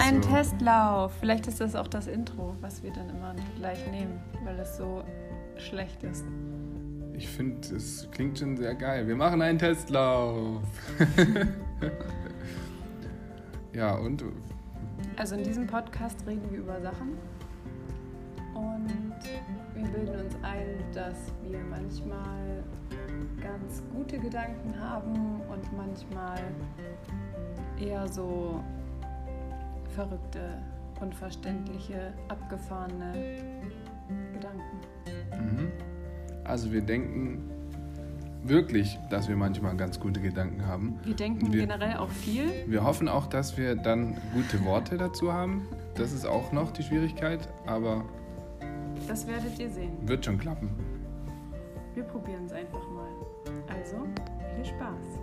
einen. Testlauf. Vielleicht ist das auch das Intro, was wir dann immer gleich nehmen, weil es so schlecht ist. Ich finde, es klingt schon sehr geil. Wir machen einen Testlauf. ja, und Also in diesem Podcast reden wir über Sachen und wir bilden uns ein, dass wir manchmal ganz gute Gedanken haben und manchmal eher so verrückte, unverständliche, abgefahrene Gedanken. Mhm. Also wir denken wirklich, dass wir manchmal ganz gute Gedanken haben. Wir denken Wir- generell auch viel. Wir hoffen auch, dass wir dann gute Worte dazu haben. Das ist auch noch die Schwierigkeit, aber Das werdet ihr sehen. wird schon klappen. Wir probieren es einfach mal. Also, viel Spaß.